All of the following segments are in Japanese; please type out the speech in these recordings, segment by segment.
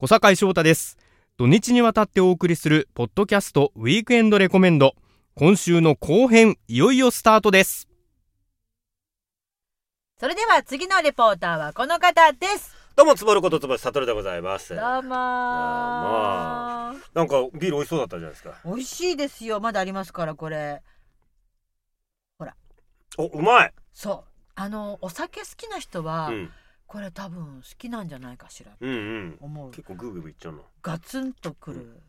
小坂井翔太です。土日にわたってお送りするポッドキャストウィークエンドレコメンド。今週の後編いよいよスタートです。それでは次のレポーターはこの方です。どうもつぼることつぼるさとるでございます。どうもまなんかビール美味しそうだったじゃないですか。美味しいですよ。まだありますからこれ。おうまい。そう。あのお酒好きな人は、うんこれ多分好きなんじゃないかしらうんうん。思う。結構グーグーいっちゃうの。ガツンとくる、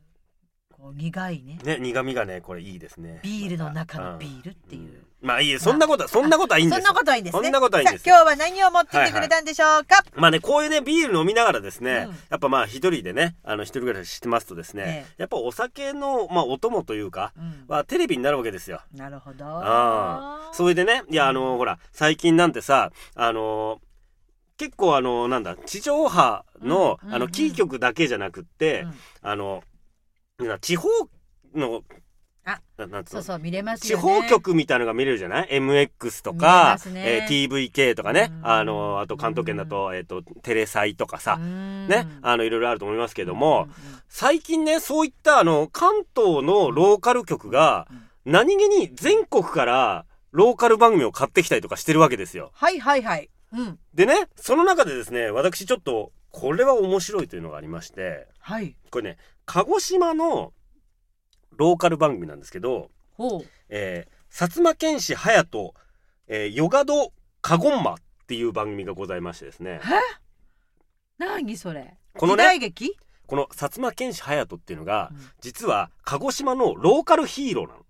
こう苦いね。ね苦味がねこれいいですね。ビールの中のうん。ビールっていう、まあいいそんなことはそんなことはいいんですそんなことはいいんですね。そんなことはいいんです今日は何を持ってきてくれたんでしょうか、まあねこういうねビール飲みながらですね、うん。やっぱまあ一人でねあの一人暮らししてますとですね、えやっぱお酒のまあお供というかうん。はテレビになるわけですよ。なるほど。あ。それでねいやあのほら最近なんてさあの結構あのなんだ地上波の,、うんうんあのキー局だけじゃなくって、うん。あのな地方のあななんそうそう見れます地方局みたいなのが見れるじゃない ?MX とかね。えー TVK とかね、うん。あのあと関東圏だと,、えー、とテレサイとかさ、ねね？あのいろいろあると思いますけども、最近ねそういったあの関東のローカル局が何気に全国からローカル番組を買ってきたりとかしてるわけですよ。はいはいはいうん。でねその中でですね私ちょっとこれは面白いというのがありましてはい。これね鹿児島のローカル番組なんですけど、えー、薩摩剣士隼人、えー、ヨガドカゴンマっていう番組がございましてですね。何それ？このねこの薩摩剣士隼人っていうのがうん。実は鹿児島のローカルヒーローなの。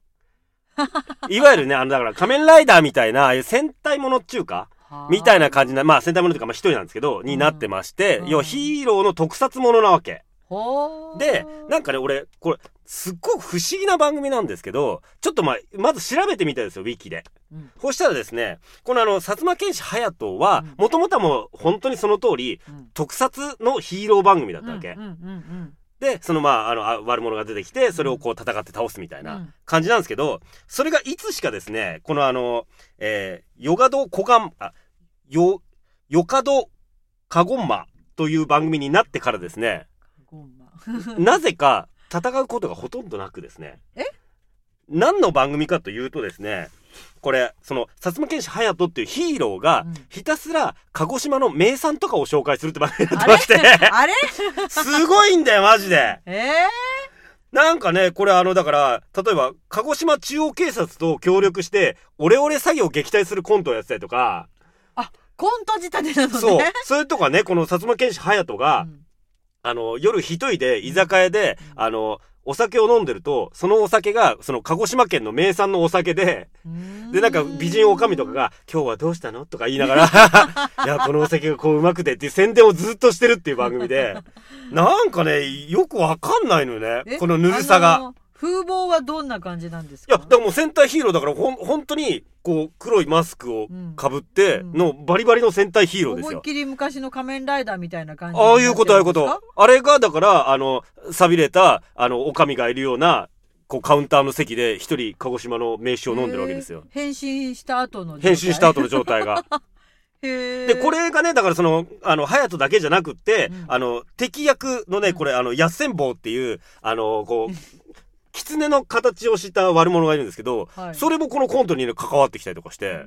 いわゆるね、あの、だから仮面ライダーみたいな、戦隊ものっちゅうかみたいな感じな、まあ戦隊ものというか、まあ一人なんですけど、になってまして、うん。要はヒーローの特撮ものなわけ。で、なんかね、俺、これ、すっごく不思議な番組なんですけど、ちょっとまあ、まず調べてみたんですよ、ウィキで。うん。そしたらですね、このあの、薩摩剣士隼人はうん、もともとはもう本当にその通り、うん。特撮のヒーロー番組だったわけ。で、そのまあ、あの、あ悪者が出てきて、それをこう戦って倒すみたいうん。な感じなんですけど、それがいつしかですね、このあの、えー、ヨガドコガン、あ、ヨ、ヨカドカゴンマという番組になってからですね、ごま。なぜか戦うことがほとんどなくですね。え？何の番組かというとですね、これ、その、薩摩剣士隼人っていうヒーローがうん、ひたすら鹿児島の名産とかを紹介するって番組になってまして、あれ？すごいんだよ、マジで。え？なんかね、これあの、だから、例えば、鹿児島中央警察と協力して、オレオレ詐欺を撃退するコントをやってたりとか、ーコント仕立てなのね。そう、それとかね、この薩摩剣士隼人が、うん。あの、夜一人で居酒屋で、あの、お酒を飲んでると、そのお酒が、その鹿児島県の名産のお酒で、で、なんか美人女将とかが、今日はどうしたの？とか言いながら、いや、このお酒がこううまくてっていう宣伝をずっとしてるっていう番組で、なんかね、よくわかんないのよね。え。このぬるさが。風貌はどんな感じなんですか？いや、だからもう戦隊ヒーローだから、ほん、本当に、こう、黒いマスクをかぶってうん。の、バリバリの戦隊ヒーローですよ。思いっきり昔の仮面ライダーみたいな感じああいうこと、ああいうこと。あれが、だから、あの、錆びれた、あの、お上がいるような、こう、カウンターの席で、一人、鹿児島の名酒を飲んでるわけですよ。変身した後の状態？変身した後の状態が。で、これがね、だからその、あの、隼人だけじゃなくって、うん。あの、敵役のね、これ、あの、やっせん坊っていう、あの、こう、狐の形をした悪者がいるんですけど、はい。それもこのコントにね、関わってきたりとかして、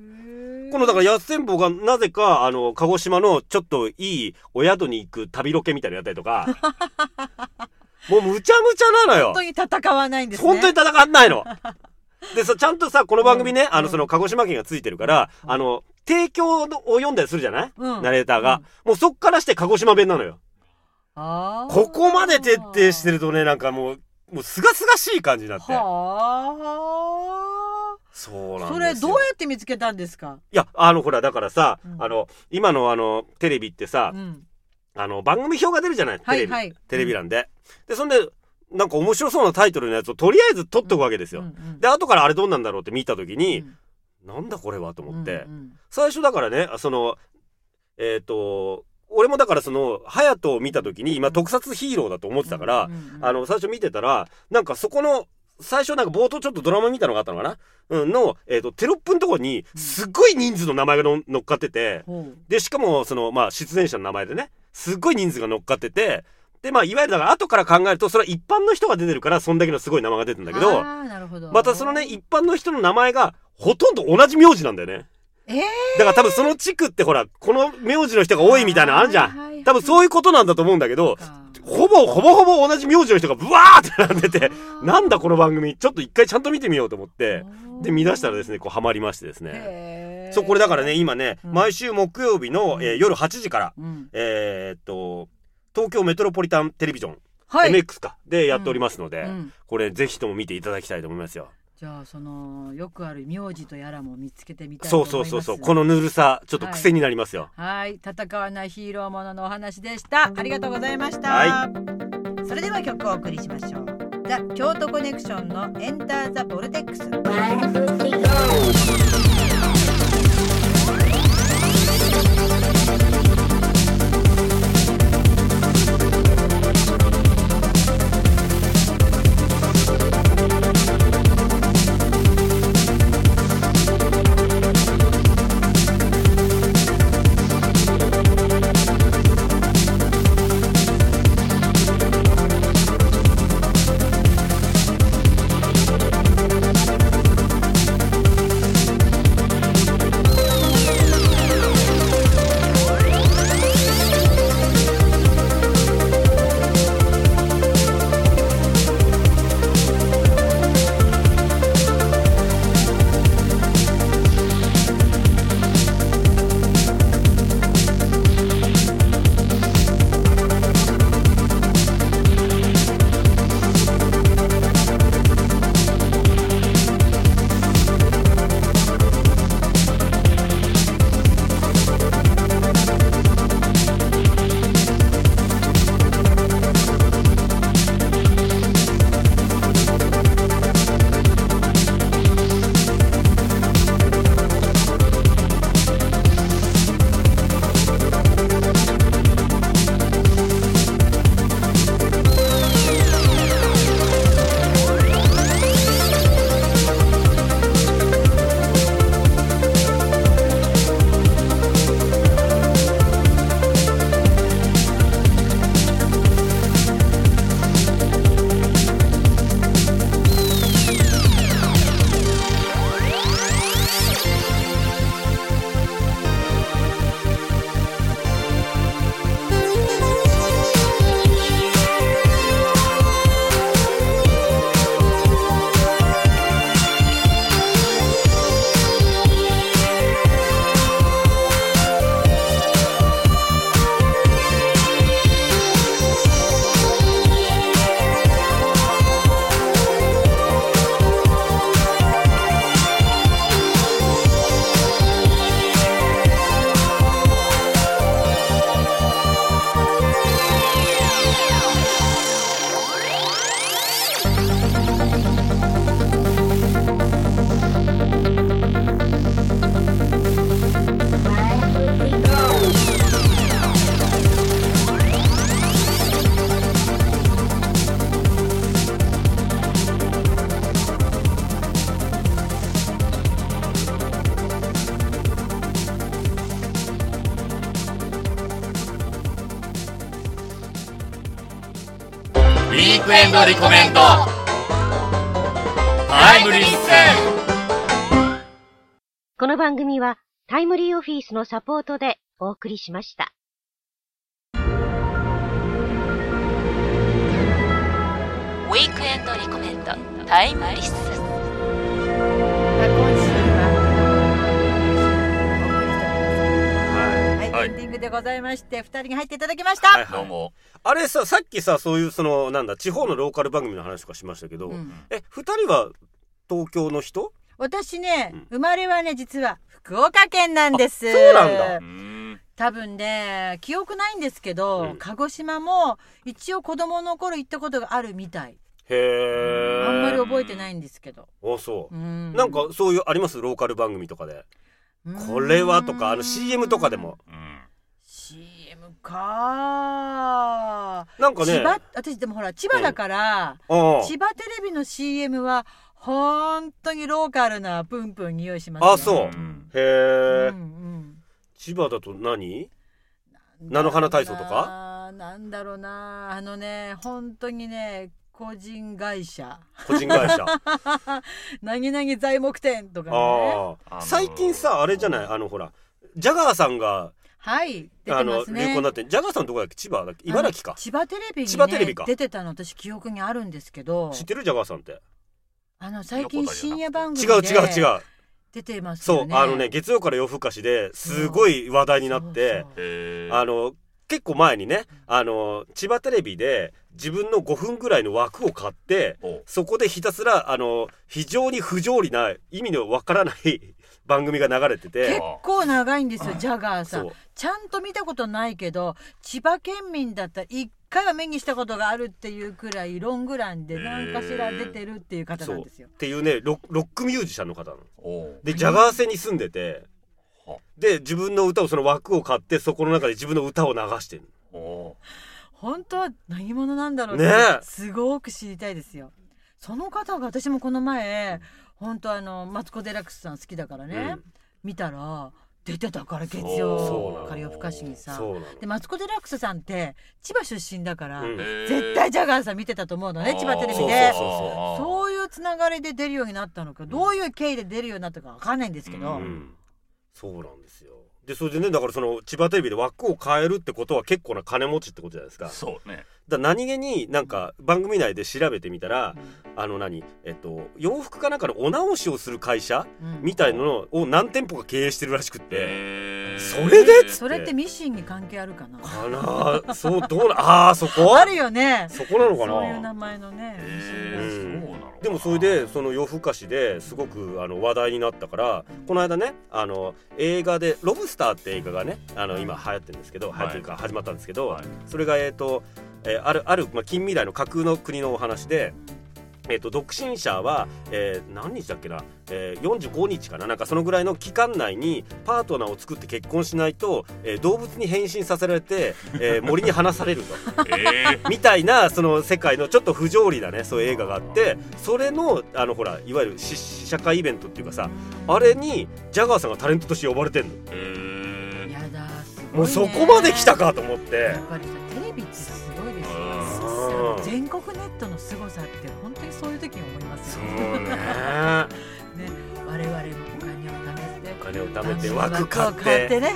このだからやっせん坊がなぜか、あの、鹿児島のちょっといいお宿に行く旅ロケみたいなのやったりとか、もうむちゃむちゃなのよ。本。当に戦わないんですね。本当に戦わないの。でさ、ちゃんとさ、この番組ね、うんあの、その、鹿児島県がついてるから、うん。あの、提供を読んだりするじゃない、うん。ナレーターが、もうそっからして鹿児島弁なのよ。ここまで徹底してるとね、なんかもう、もうすがすがしい感じになって。はそうなんそれどうやって見つけたんですか？いや、あの、ほら、だからさ、うん。あの、今のあの、テレビってさ、うん。あの、番組表が出るじゃない？テレビ。はい。はいテレビ欄で。で、そんで、なんか面白そうなタイトルのやつをとりあえず撮っとくわけですよ。うんうんで、後からあれどんなんだろうって見たときに、うん。なんだこれはと思って、うんうん。最初だからね、その、えっ、と、俺もだからその、隼人を見たときに、今特撮ヒーローだと思ってたから、あの、最初見てたら、なんかそこの、最初なんか冒頭ちょっとドラマみたのがあったのかな？うん、の、えっ、と、テロップのところに、すっごい人数の名前がの乗っかってて、で、しかも、その、まあ、出演者の名前でね、すっごい人数が乗っかってて、でまあいわゆるだから後から考えるとそれは一般の人が出てるからそんだけのすごい名前が出てるんだけどど。またそのね一般の人の名前がほとんど同じ名字なんだよねえー。だから多分その地区ってほらこの名字の人が多いみたいなのあるじゃはいはいはいん多分そういうことなんだと思うんだけどか。ほぼほぼほぼ同じ名字の人がブワーって並んでてなんだこの番組ちょっと一回ちゃんと見てみようと思って。で見出したらですねこうハマりましてですね。そうこれだからね今ね、うん。毎週木曜日の、えー夜8時からうん。えーっと東京メトロポリタンテレビジョン、はい。MX かでやっておりますので、うん。これぜひとも見ていただきたいと思いますよじゃあそのよくある名字とやらも見つけてみたいとそう思います。そうそうそうこのぬるさちょっと癖になりますよ、はい。戦わないヒーローもののお話でした。ありがとうございました、はそれでは曲をお送りしましょう。ザ・京都コネクションのエンター・ザ・ボルテックスィークエンドリコメンドタイムリーセこの番組はタイムリーオフィスのサポートでお送りしました。ウィークエンドリコメンドタイムリス今エンディングでございまして二人に入っていただきました、はいどうもあれささっきさそういうそのなんだ地方のローカル番組の話とかしましたけど、うん。え二人は東京の人？私ね、うん。生まれはね実は福岡県なんです。あそうなんだ。多分ね記憶ないんですけど、うん。鹿児島も一応子供の頃行ったことがあるみたい。へえあんまり覚えてないんですけど、あそう。う、ん。なんかそういうあります？ローカル番組とかでこれはとかあの CM とかでも。うん。CM かなんかね。千葉私でもほら千葉だから、ああ千葉テレビの CM は本当にローカルなプンプン匂いしますよ。あそう。うんへえ、うんうん。千葉だと何？菜の花体操とか？なんだろうな。あのね本当にね個人会社。個人会社。なぎなぎ材木店とかね。ああのあ最近さあれじゃない？あのほらジャガーさんがはい出あのてますね。流行になってジャガーさんどこだっけ？千葉だっけ？茨城か。千葉テレビに、ね、千葉テレビか。出てたの私記憶にあるんですけど。知ってる？ジャガーさんって。あの最近深夜番組違うで違う違う。出てますそう、あのね月曜から夜更かしですごい話題になってあの結構前にねあの千葉テレビで自分の5分ぐらいの枠を買っておそこでひたすらあの非常に不条理な意味のわからない 番組が流れて結て構長いんですよジャガーさん。ちゃんと見たことないけど千葉県民だったら一回は目にしたことがあるっていうくらいロングランで何かしら出てるっていう方なんですよ。っていうねロロックミュージシャンの方なの。でジャガーセに住んでてはで自分の歌をその枠を買ってそこの中で自分の歌を流してる本当は何者なんだろうってねえ。すごく知りたいですよ。その方が私もこの前本当あのマツコ・デラックスさん好きだからね、うん。見たら出てたから月そうな曜の。から夜更かしにさでマツコ・デラックスさんって千葉出身だから、うん。絶対ジャガーさん見てたと思うのね千葉テレビそうでそうそうそう。いうつながりで出るようになったのかどういう経緯で出るようになったかわかんないんですけど、ううんそうなんですよ。でそれでねだからその千葉テレビで枠を変えるってことは結構な金持ちってことじゃないですか。そうね。ら何気になんか番組内で調べてみたらあの何えっと洋服かなんかのお直しをする会社うん。みたいなのを何店舗か経営してるらしくって。それでっつって。それってミシンに関係あるかな？かな？そうどうな？ああそこ？あるよね。そこなのかそういう名な前のねへうんでもそれでその夜更かしですごくあの話題になったからこの間ねあの映画で「ロブスター」って映画がねあの今流行ってるんですけど流行ってるか始まったんですけど、はいそれがえっ、と、えーあるある、まあ、近未来の架空の国のお話で。えー、と独身者は、えー何日だっけな、えー45日かななんかそのぐらいの期間内にパートナーを作って結婚しないと、えー動物に変身させられて、えー森に放されると。えー。みたいなその世界のちょっと不条理なねそういう映画があってそれのあのほらいわゆる試試写会イベントっていうかさあれにジャガーさんがタレントとして呼ばれてんの。へーやだすごいね。もうそこまで来たかと思って。やっぱりさテレビってすごいですようん。全国ネットの凄さって本当にそういう時に思いますよそうね。ね我々もお金を貯めてお金を貯めて枠買って。てねこ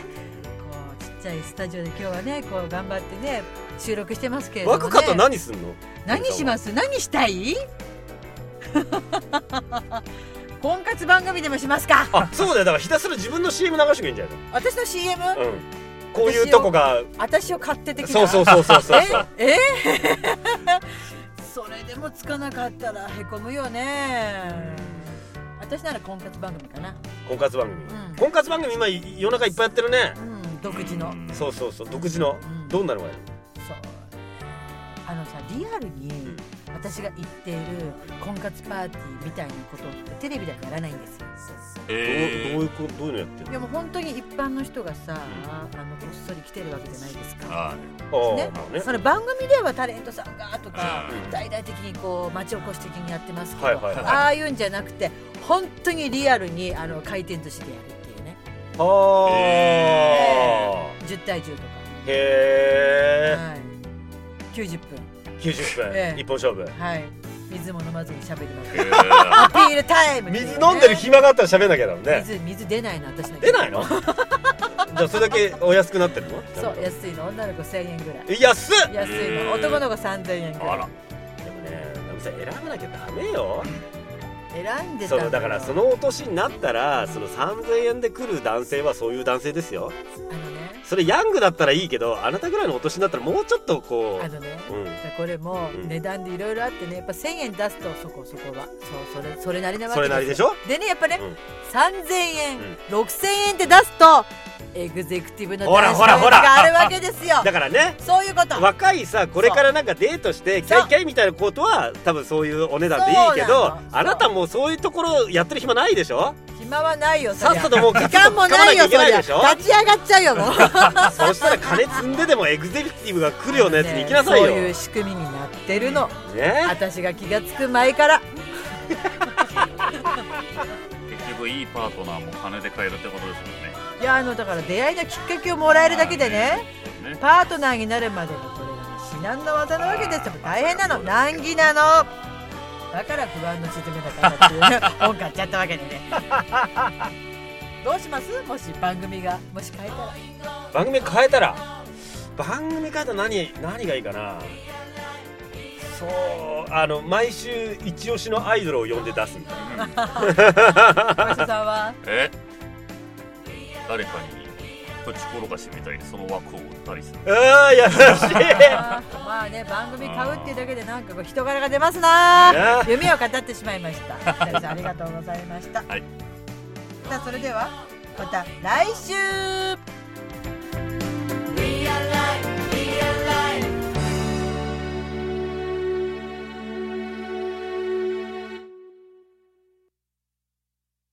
うちっちゃいスタジオで今日はねこう頑張ってね収録してますけれども、ね、枠買ったら何すんの？何します？何したい？婚活番組でもしますか。あそうだよ。だからひたすら自分の CM 流しとけばいいんじゃない私の CM、のうんこういうとこが。私を買って的な。そうそうそうそうそうそう。え？え？それでもつかなかったらへこむよね。私なら婚活番組かな。婚活番組。うん。婚活番組今夜中いっぱいやってるね。うん独自の。うん。そうそうそう独自の。うん。どんなのがいいそう。あのさリアルにん私が言っている婚活パーティーみたいなことってテレビではやらないんですよ。どうどうえいうことどういうのやってるいやもう本当に一般の人がさ、あのこっそり来てるわけじゃないですか。はああねまあね。その番組ではタレントさんがとか、うん。大々的にこう町おこし的にやってますけど、はいはいはい。ああいうんじゃなくて本当にリアルにあの回転寿司でやるっていうね。ああへ10対10とか、へえはい、90分90分ええ。一本勝負。はい。水も飲まずに喋ります。いへーアピールタイムっていうね。水飲んでる暇があったら喋んなきゃだもんね。水水出ないの私の出ないの？じゃあそれだけお安くなってるの？そう安いの。女の子1000円ぐらい。い安っ！安いの。男の子3000円ぐらい。あら。でもねナミさん選ばなきゃダメよ。選んでたそのだからそのお年になったらその3000円で来る男性はそういう男性ですよ。あのねそれヤングだったらいいけどあなたぐらいのお年になったらもうちょっとこあのねううん。これもうん。値段でいろいろあってねやっぱ1000円出すとそこそこは。そうそれそれなりなわけそれなりでしょ？でねやっぱね、うん。3000円、うん。6000円って出すとエグゼクティブのほら男子ほらほら。があるわけですよ。だからね。そういうこと。若いさこれからなんかデートしてキャイキャイみたいなことは多分そういうお値段でいいけどあなたもうそういうところやってる暇ないでしょ？暇はないよさっさともう時間もないよそりゃ。立ち上がっちゃうよもう。そしたら金積んででもエグゼクティブが来るようなやつに行きなさいよ。そういう仕組みになってるの。ね。私が気がつく前から。結局いいパートナーも金で買えるってことですよね。いやあのだから出会いのきっかけをもらえるだけでね。ね。パートナーになるまでのこれ至難の技なわけですよ。大変なの。難儀なのだから不安の沈め方っていう本買っちゃったわけでね。どうします？もし番組がもし変えたら。番組変えたら？番組変えたら何何がいいかな？そうあの毎週一押しのアイドルを呼んで出すみたいな。は？え？誰かに土地転がしみたいにその枠を売ったりする。ああ優しい。まあね番組買うっていうだけでなんかこう人柄が出ますな。ね夢を語ってしまいました。ありがとうございました、はい。さあそれではまた来週